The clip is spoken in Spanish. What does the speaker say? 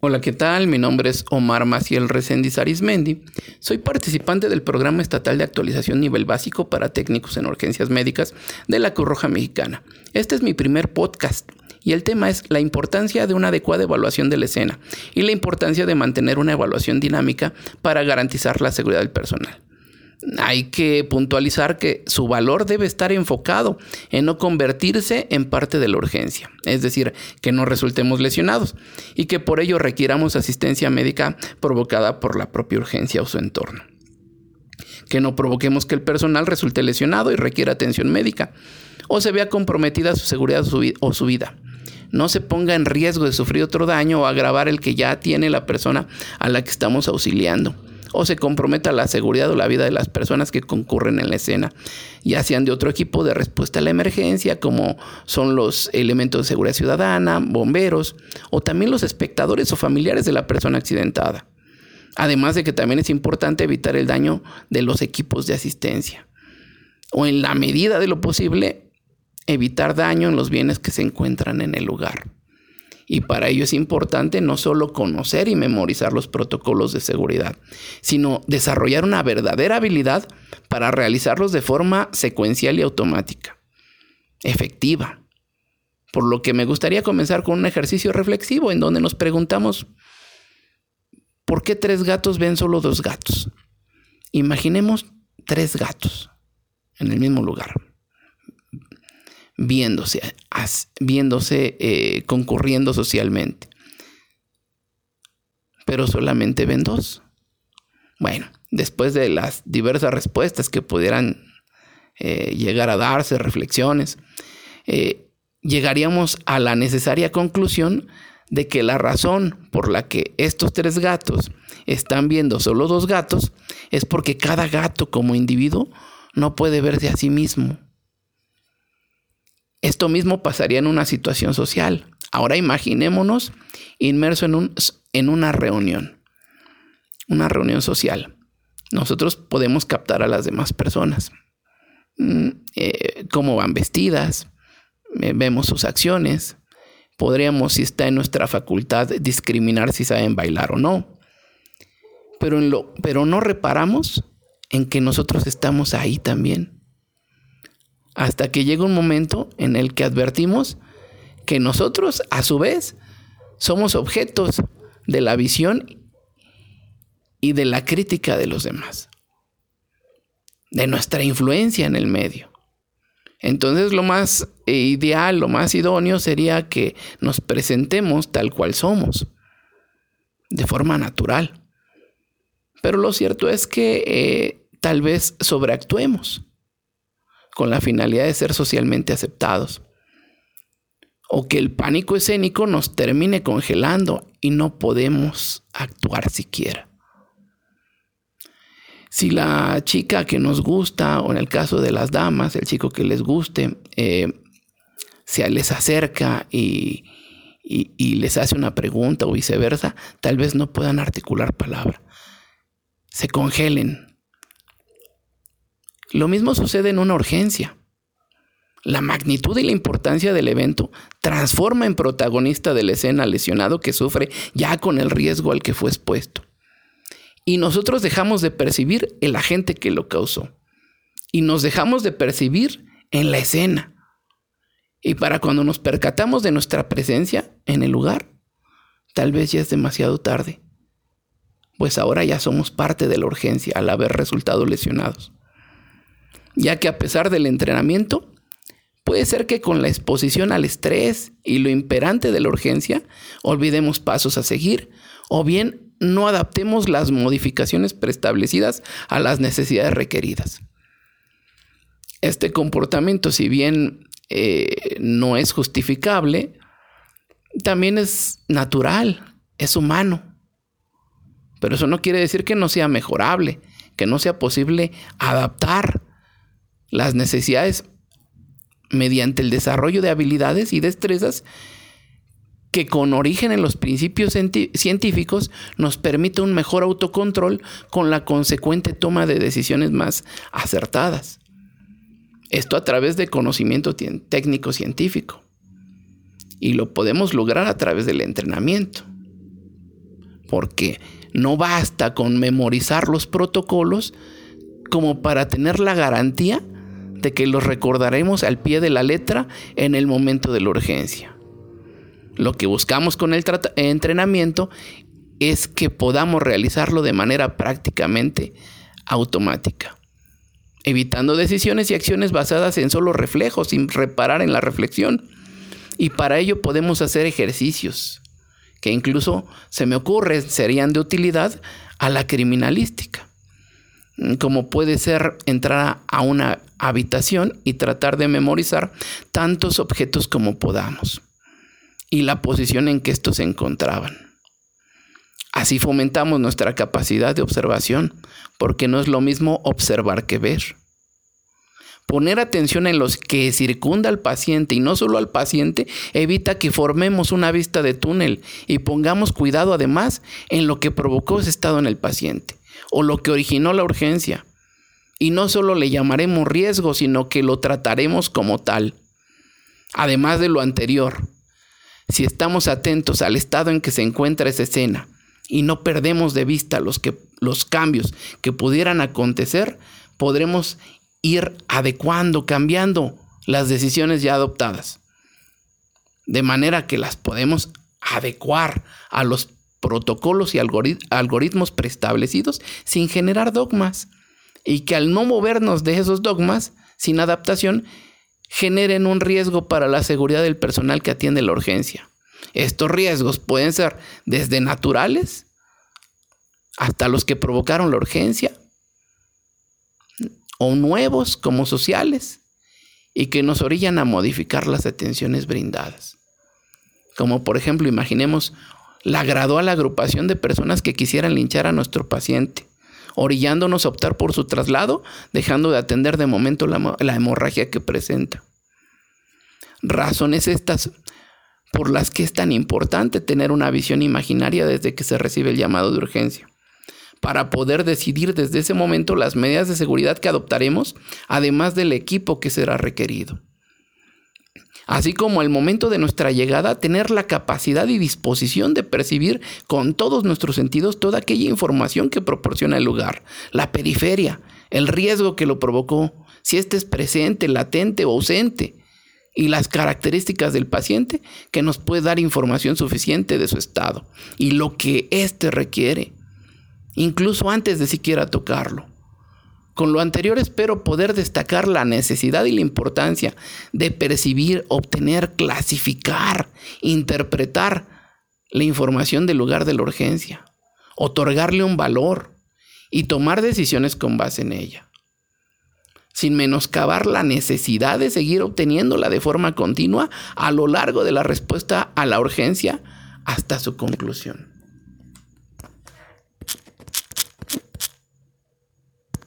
Hola, ¿qué tal? Mi nombre es Omar Maciel Reséndiz Arismendi. Soy participante del Programa Estatal de Actualización Nivel Básico para Técnicos en Urgencias Médicas de la Cruz Roja Mexicana. Este es mi primer podcast y el tema es la importancia de una adecuada evaluación de la escena y la importancia de mantener una evaluación dinámica para garantizar la seguridad del personal hay que puntualizar que su valor debe estar enfocado en no convertirse en parte de la urgencia, es decir, que no resultemos lesionados y que por ello requiramos asistencia médica provocada por la propia urgencia o su entorno. Que no provoquemos que el personal resulte lesionado y requiera atención médica o se vea comprometida su seguridad o su vida. No se ponga en riesgo de sufrir otro daño o agravar el que ya tiene la persona a la que estamos auxiliando o se comprometa la seguridad o la vida de las personas que concurren en la escena, ya sean de otro equipo de respuesta a la emergencia, como son los elementos de seguridad ciudadana, bomberos, o también los espectadores o familiares de la persona accidentada. Además de que también es importante evitar el daño de los equipos de asistencia. O en la medida de lo posible, evitar daño en los bienes que se encuentran en el lugar. Y para ello es importante no solo conocer y memorizar los protocolos de seguridad, sino desarrollar una verdadera habilidad para realizarlos de forma secuencial y automática, efectiva. Por lo que me gustaría comenzar con un ejercicio reflexivo en donde nos preguntamos, ¿por qué tres gatos ven solo dos gatos? Imaginemos tres gatos en el mismo lugar viéndose, viéndose eh, concurriendo socialmente. Pero solamente ven dos. Bueno, después de las diversas respuestas que pudieran eh, llegar a darse, reflexiones, eh, llegaríamos a la necesaria conclusión de que la razón por la que estos tres gatos están viendo solo dos gatos es porque cada gato como individuo no puede verse a sí mismo. Esto mismo pasaría en una situación social. Ahora imaginémonos inmerso en, un, en una reunión, una reunión social. Nosotros podemos captar a las demás personas, mm, eh, cómo van vestidas, eh, vemos sus acciones, podríamos, si está en nuestra facultad, discriminar si saben bailar o no. Pero, pero no reparamos en que nosotros estamos ahí también hasta que llega un momento en el que advertimos que nosotros, a su vez, somos objetos de la visión y de la crítica de los demás, de nuestra influencia en el medio. Entonces lo más ideal, lo más idóneo sería que nos presentemos tal cual somos, de forma natural. Pero lo cierto es que eh, tal vez sobreactuemos con la finalidad de ser socialmente aceptados. O que el pánico escénico nos termine congelando y no podemos actuar siquiera. Si la chica que nos gusta, o en el caso de las damas, el chico que les guste, eh, se les acerca y, y les hace una pregunta o viceversa, tal vez no puedan articular palabra. Se congelen, lo mismo sucede en una urgencia. La magnitud y la importancia del evento transforma en protagonista de la escena lesionado que sufre ya con el riesgo al que fue expuesto. Y nosotros dejamos de percibir el agente que lo causó. Y nos dejamos de percibir en la escena. Y para cuando nos percatamos de nuestra presencia en el lugar, tal vez ya es demasiado tarde. Pues ahora ya somos parte de la urgencia al haber resultado lesionados ya que a pesar del entrenamiento, puede ser que con la exposición al estrés y lo imperante de la urgencia, olvidemos pasos a seguir, o bien no adaptemos las modificaciones preestablecidas a las necesidades requeridas. Este comportamiento, si bien eh, no es justificable, también es natural, es humano. Pero eso no quiere decir que no sea mejorable, que no sea posible adaptar las necesidades mediante el desarrollo de habilidades y destrezas que con origen en los principios científicos nos permite un mejor autocontrol con la consecuente toma de decisiones más acertadas. Esto a través de conocimiento técnico científico. Y lo podemos lograr a través del entrenamiento. porque no basta con memorizar los protocolos como para tener la garantía de que los recordaremos al pie de la letra en el momento de la urgencia. Lo que buscamos con el entrenamiento es que podamos realizarlo de manera prácticamente automática, evitando decisiones y acciones basadas en solo reflejos sin reparar en la reflexión. Y para ello podemos hacer ejercicios que incluso se me ocurre serían de utilidad a la criminalística, como puede ser entrar a una habitación y tratar de memorizar tantos objetos como podamos y la posición en que estos se encontraban. Así fomentamos nuestra capacidad de observación, porque no es lo mismo observar que ver. Poner atención en los que circunda al paciente y no solo al paciente evita que formemos una vista de túnel y pongamos cuidado además en lo que provocó ese estado en el paciente o lo que originó la urgencia. Y no solo le llamaremos riesgo, sino que lo trataremos como tal. Además de lo anterior, si estamos atentos al estado en que se encuentra esa escena y no perdemos de vista los, que, los cambios que pudieran acontecer, podremos ir adecuando, cambiando las decisiones ya adoptadas. De manera que las podemos adecuar a los protocolos y algoritmos preestablecidos sin generar dogmas. Y que al no movernos de esos dogmas, sin adaptación, generen un riesgo para la seguridad del personal que atiende la urgencia. Estos riesgos pueden ser desde naturales hasta los que provocaron la urgencia o nuevos como sociales y que nos orillan a modificar las atenciones brindadas. Como por ejemplo, imaginemos la gradual agrupación de personas que quisieran linchar a nuestro paciente orillándonos a optar por su traslado, dejando de atender de momento la, la hemorragia que presenta. Razones estas por las que es tan importante tener una visión imaginaria desde que se recibe el llamado de urgencia, para poder decidir desde ese momento las medidas de seguridad que adoptaremos, además del equipo que será requerido así como al momento de nuestra llegada tener la capacidad y disposición de percibir con todos nuestros sentidos toda aquella información que proporciona el lugar, la periferia, el riesgo que lo provocó, si éste es presente, latente o ausente, y las características del paciente que nos puede dar información suficiente de su estado y lo que éste requiere, incluso antes de siquiera tocarlo. Con lo anterior espero poder destacar la necesidad y la importancia de percibir, obtener, clasificar, interpretar la información del lugar de la urgencia, otorgarle un valor y tomar decisiones con base en ella, sin menoscabar la necesidad de seguir obteniéndola de forma continua a lo largo de la respuesta a la urgencia hasta su conclusión.